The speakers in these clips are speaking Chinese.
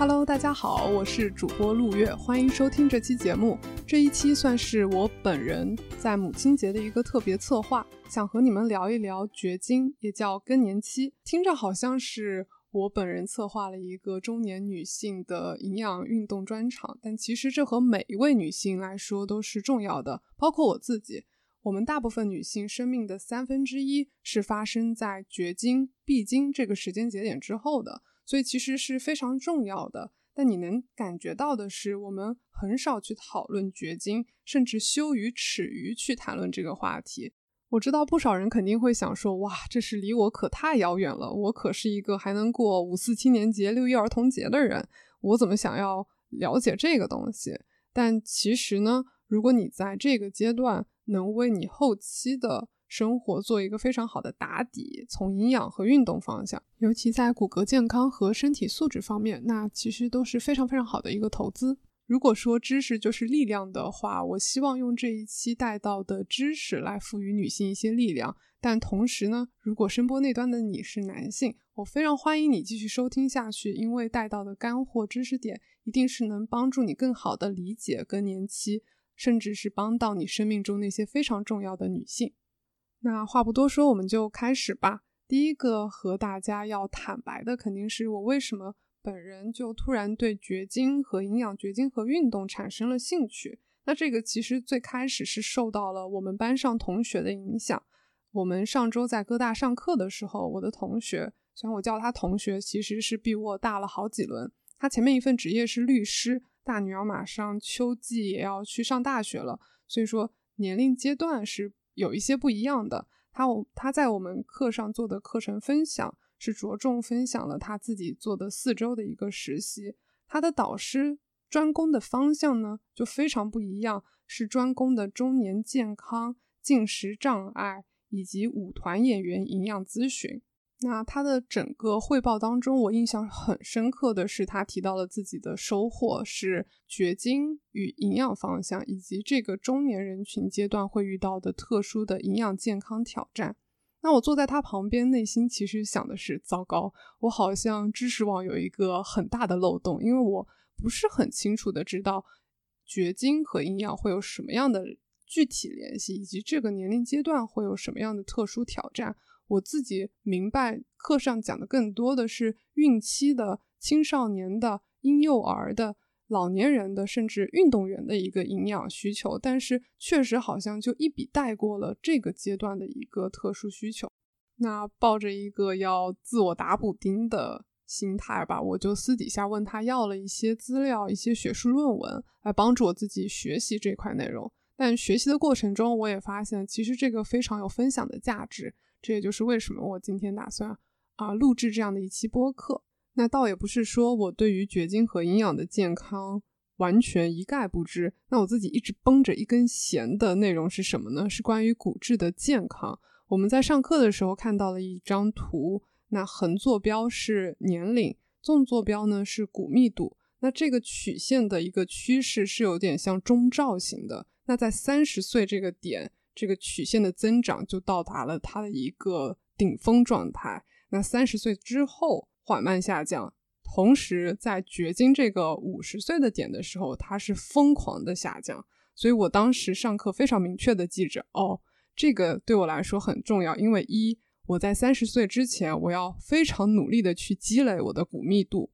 Hello，大家好，我是主播陆月，欢迎收听这期节目。这一期算是我本人在母亲节的一个特别策划，想和你们聊一聊绝经，也叫更年期。听着好像是我本人策划了一个中年女性的营养运动专场，但其实这和每一位女性来说都是重要的，包括我自己。我们大部分女性生命的三分之一是发生在绝经、闭经这个时间节点之后的。所以其实是非常重要的，但你能感觉到的是，我们很少去讨论绝经，甚至羞于耻于去谈论这个话题。我知道不少人肯定会想说，哇，这是离我可太遥远了，我可是一个还能过五四青年节、六一儿童节的人，我怎么想要了解这个东西？但其实呢，如果你在这个阶段能为你后期的。生活做一个非常好的打底，从营养和运动方向，尤其在骨骼健康和身体素质方面，那其实都是非常非常好的一个投资。如果说知识就是力量的话，我希望用这一期带到的知识来赋予女性一些力量。但同时呢，如果声波那端的你是男性，我非常欢迎你继续收听下去，因为带到的干货知识点一定是能帮助你更好的理解更年期，甚至是帮到你生命中那些非常重要的女性。那话不多说，我们就开始吧。第一个和大家要坦白的，肯定是我为什么本人就突然对绝经和营养、绝经和运动产生了兴趣。那这个其实最开始是受到了我们班上同学的影响。我们上周在哥大上课的时候，我的同学，虽然我叫他同学，其实是比我大了好几轮。他前面一份职业是律师，大女儿马上秋季也要去上大学了，所以说年龄阶段是。有一些不一样的，他我他在我们课上做的课程分享是着重分享了他自己做的四周的一个实习，他的导师专攻的方向呢就非常不一样，是专攻的中年健康、进食障碍以及舞团演员营养咨询。那他的整个汇报当中，我印象很深刻的是，他提到了自己的收获是绝经与营养方向，以及这个中年人群阶段会遇到的特殊的营养健康挑战。那我坐在他旁边，内心其实想的是：糟糕，我好像知识网有一个很大的漏洞，因为我不是很清楚的知道绝经和营养会有什么样的具体联系，以及这个年龄阶段会有什么样的特殊挑战。我自己明白，课上讲的更多的是孕期的、青少年的、婴幼儿的、老年人的，甚至运动员的一个营养需求。但是，确实好像就一笔带过了这个阶段的一个特殊需求。那抱着一个要自我打补丁的心态吧，我就私底下问他要了一些资料、一些学术论文，来帮助我自己学习这块内容。但学习的过程中，我也发现，其实这个非常有分享的价值。这也就是为什么我今天打算啊录制这样的一期播客。那倒也不是说我对于绝经和营养的健康完全一概不知。那我自己一直绷着一根弦的内容是什么呢？是关于骨质的健康。我们在上课的时候看到了一张图，那横坐标是年龄，纵坐标呢是骨密度。那这个曲线的一个趋势是有点像中照型的。那在三十岁这个点。这个曲线的增长就到达了它的一个顶峰状态。那三十岁之后缓慢下降，同时在绝经这个五十岁的点的时候，它是疯狂的下降。所以我当时上课非常明确的记着，哦，这个对我来说很重要，因为一我在三十岁之前，我要非常努力的去积累我的骨密度。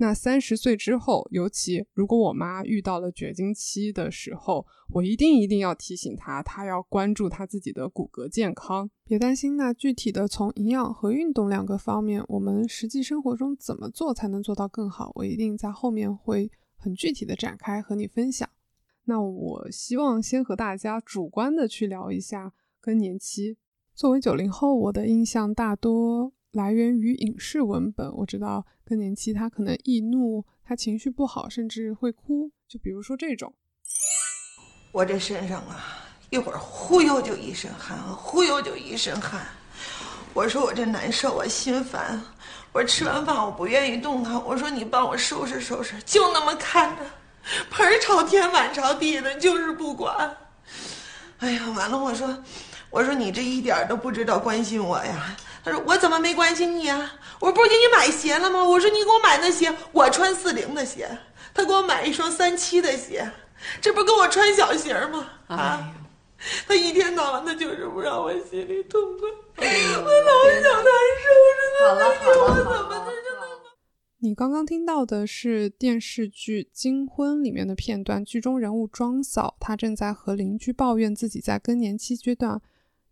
那三十岁之后，尤其如果我妈遇到了绝经期的时候，我一定一定要提醒她，她要关注她自己的骨骼健康。别担心，那具体的从营养和运动两个方面，我们实际生活中怎么做才能做到更好，我一定在后面会很具体的展开和你分享。那我希望先和大家主观的去聊一下更年期。作为九零后，我的印象大多。来源于影视文本，我知道更年期他可能易怒，他情绪不好，甚至会哭。就比如说这种，我这身上啊，一会儿忽悠就一身汗，忽悠就一身汗。我说我这难受啊，心烦。我吃完饭我不愿意动弹。我说你帮我收拾收拾，就那么看着，盆朝天碗朝地的，就是不管。哎呀，完了！我说，我说你这一点都不知道关心我呀。他说我怎么没关心你啊？我不是给你买鞋了吗？我说你给我买那鞋，我穿四零的鞋，他给我买一双三七的鞋，这不跟我穿小鞋吗？啊，他一天到晚的就是不让我心里痛快，我老想难受，好了好了我怎么你刚刚听到的是电视剧《金婚》里面的片段，剧中人物庄嫂，她正在和邻居抱怨自己在更年期阶段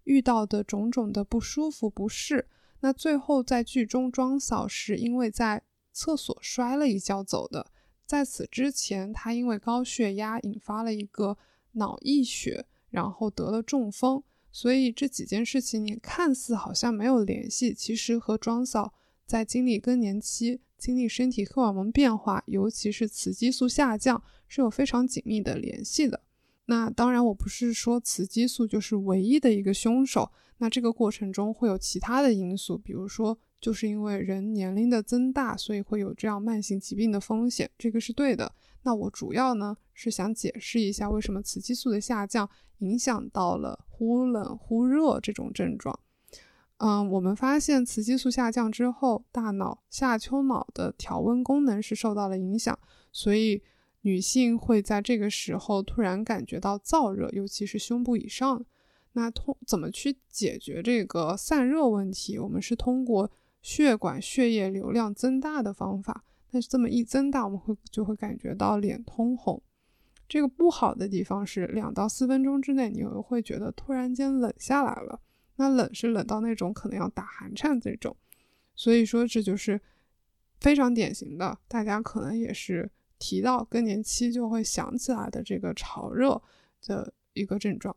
遇到的种种的不舒服不适。那最后在剧中，庄嫂是因为在厕所摔了一跤走的。在此之前，她因为高血压引发了一个脑溢血，然后得了中风。所以这几件事情你看似好像没有联系，其实和庄嫂在经历更年期。经历身体荷尔蒙变化，尤其是雌激素下降，是有非常紧密的联系的。那当然，我不是说雌激素就是唯一的一个凶手。那这个过程中会有其他的因素，比如说，就是因为人年龄的增大，所以会有这样慢性疾病的风险，这个是对的。那我主要呢是想解释一下，为什么雌激素的下降影响到了忽冷忽热这种症状。嗯，我们发现雌激素下降之后，大脑下丘脑的调温功能是受到了影响，所以女性会在这个时候突然感觉到燥热，尤其是胸部以上。那通怎么去解决这个散热问题？我们是通过血管血液流量增大的方法。但是这么一增大，我们会就会感觉到脸通红。这个不好的地方是，两到四分钟之内，你会觉得突然间冷下来了。那冷是冷到那种可能要打寒颤这种，所以说这就是非常典型的，大家可能也是提到更年期就会想起来的这个潮热的一个症状。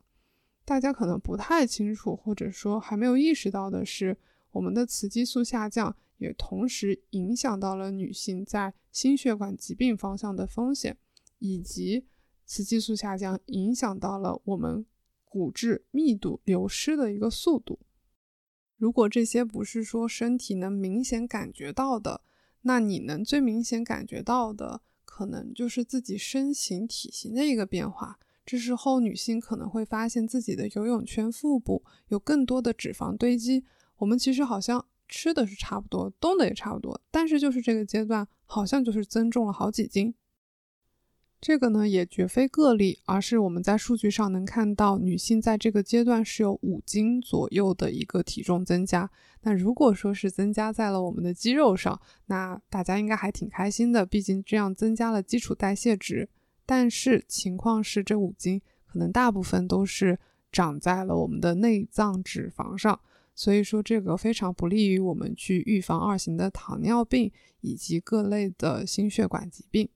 大家可能不太清楚，或者说还没有意识到的是，我们的雌激素下降也同时影响到了女性在心血管疾病方向的风险，以及雌激素下降影响到了我们。骨质密度流失的一个速度，如果这些不是说身体能明显感觉到的，那你能最明显感觉到的，可能就是自己身形体型的一个变化。这时候女性可能会发现自己的游泳圈腹部有更多的脂肪堆积。我们其实好像吃的是差不多，动的也差不多，但是就是这个阶段好像就是增重了好几斤。这个呢也绝非个例，而是我们在数据上能看到，女性在这个阶段是有五斤左右的一个体重增加。那如果说是增加在了我们的肌肉上，那大家应该还挺开心的，毕竟这样增加了基础代谢值。但是情况是，这五斤可能大部分都是长在了我们的内脏脂肪上，所以说这个非常不利于我们去预防二型的糖尿病以及各类的心血管疾病。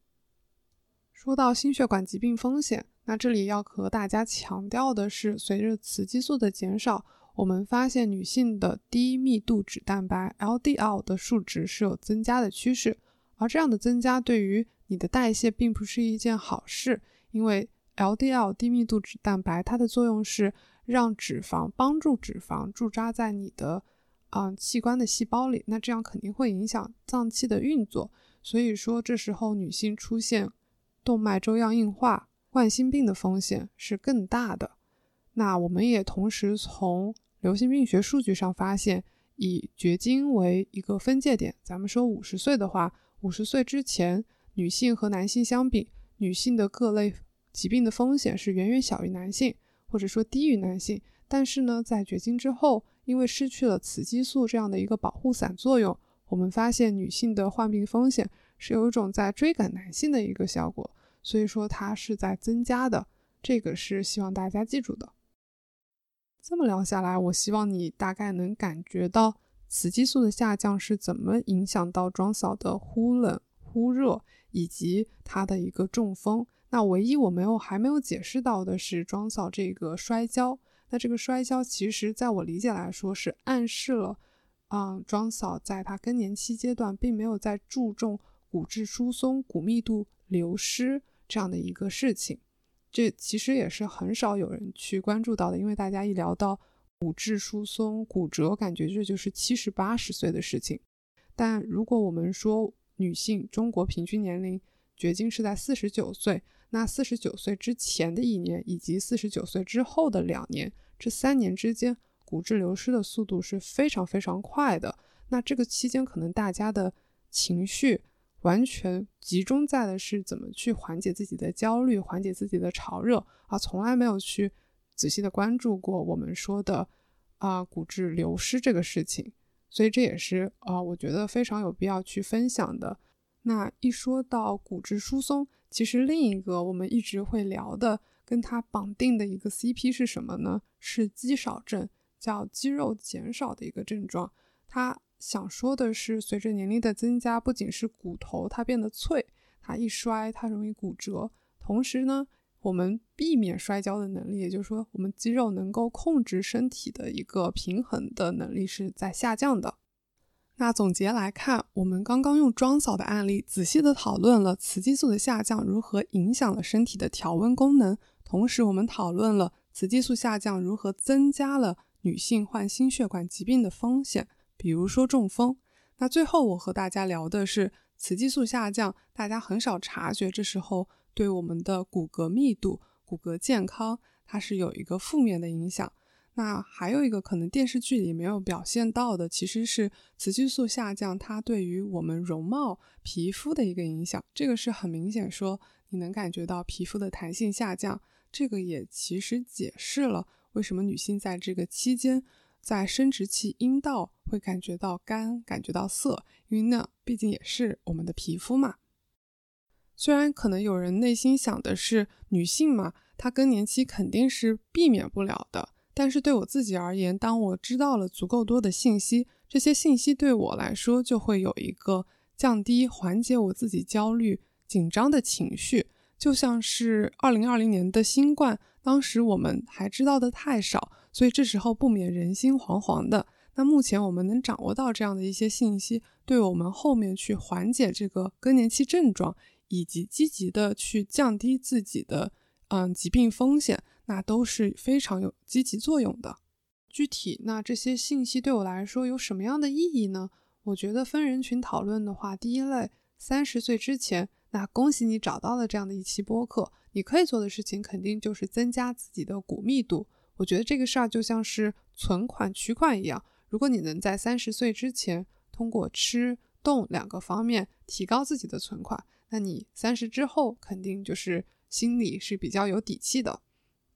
说到心血管疾病风险，那这里要和大家强调的是，随着雌激素的减少，我们发现女性的低密度脂蛋白 （LDL） 的数值是有增加的趋势。而这样的增加对于你的代谢并不是一件好事，因为 LDL 低密度脂蛋白它的作用是让脂肪帮助脂肪驻扎在你的嗯器官的细胞里，那这样肯定会影响脏器的运作。所以说，这时候女性出现。动脉粥样硬化、冠心病的风险是更大的。那我们也同时从流行病学数据上发现，以绝经为一个分界点，咱们说五十岁的话，五十岁之前，女性和男性相比，女性的各类疾病的风险是远远小于男性，或者说低于男性。但是呢，在绝经之后，因为失去了雌激素这样的一个保护伞作用，我们发现女性的患病风险。是有一种在追赶男性的一个效果，所以说它是在增加的，这个是希望大家记住的。这么聊下来，我希望你大概能感觉到雌激素的下降是怎么影响到庄嫂的忽冷忽热，以及她的一个中风。那唯一我没有还没有解释到的是庄嫂这个摔跤。那这个摔跤其实在我理解来说是暗示了，嗯，庄嫂在她更年期阶段并没有在注重。骨质疏松、骨密度流失这样的一个事情，这其实也是很少有人去关注到的。因为大家一聊到骨质疏松、骨折，感觉这就是七十八十岁的事情。但如果我们说女性中国平均年龄绝经是在四十九岁，那四十九岁之前的一年以及四十九岁之后的两年，这三年之间，骨质流失的速度是非常非常快的。那这个期间，可能大家的情绪完全集中在的是怎么去缓解自己的焦虑，缓解自己的潮热，而从来没有去仔细的关注过我们说的啊骨质流失这个事情。所以这也是啊，我觉得非常有必要去分享的。那一说到骨质疏松，其实另一个我们一直会聊的，跟它绑定的一个 CP 是什么呢？是肌少症，叫肌肉减少的一个症状。它想说的是，随着年龄的增加，不仅是骨头它变得脆，它一摔它容易骨折，同时呢。我们避免摔跤的能力，也就是说，我们肌肉能够控制身体的一个平衡的能力是在下降的。那总结来看，我们刚刚用庄嫂的案例，仔细的讨论了雌激素的下降如何影响了身体的调温功能，同时我们讨论了雌激素下降如何增加了女性患心血管疾病的风险，比如说中风。那最后我和大家聊的是雌激素下降，大家很少察觉，这时候。对我们的骨骼密度、骨骼健康，它是有一个负面的影响。那还有一个可能电视剧里没有表现到的，其实是雌激素下降，它对于我们容貌、皮肤的一个影响。这个是很明显，说你能感觉到皮肤的弹性下降。这个也其实解释了为什么女性在这个期间，在生殖器、阴道会感觉到干、感觉到涩，因为那毕竟也是我们的皮肤嘛。虽然可能有人内心想的是女性嘛，她更年期肯定是避免不了的。但是对我自己而言，当我知道了足够多的信息，这些信息对我来说就会有一个降低、缓解我自己焦虑、紧张的情绪。就像是二零二零年的新冠，当时我们还知道的太少，所以这时候不免人心惶惶的。那目前我们能掌握到这样的一些信息，对我们后面去缓解这个更年期症状。以及积极的去降低自己的嗯疾病风险，那都是非常有积极作用的。具体那这些信息对我来说有什么样的意义呢？我觉得分人群讨论的话，第一类三十岁之前，那恭喜你找到了这样的一期播客，你可以做的事情肯定就是增加自己的骨密度。我觉得这个事儿就像是存款取款一样，如果你能在三十岁之前通过吃动两个方面提高自己的存款。那你三十之后肯定就是心里是比较有底气的。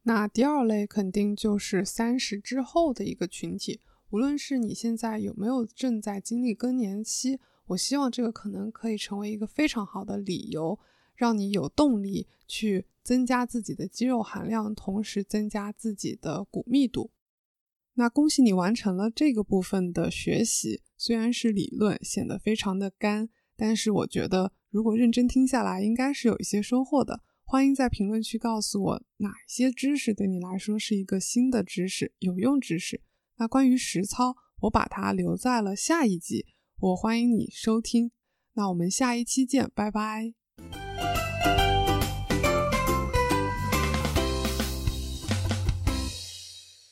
那第二类肯定就是三十之后的一个群体，无论是你现在有没有正在经历更年期，我希望这个可能可以成为一个非常好的理由，让你有动力去增加自己的肌肉含量，同时增加自己的骨密度。那恭喜你完成了这个部分的学习，虽然是理论，显得非常的干，但是我觉得。如果认真听下来，应该是有一些收获的。欢迎在评论区告诉我哪些知识对你来说是一个新的知识、有用知识。那关于实操，我把它留在了下一集，我欢迎你收听。那我们下一期见，拜拜。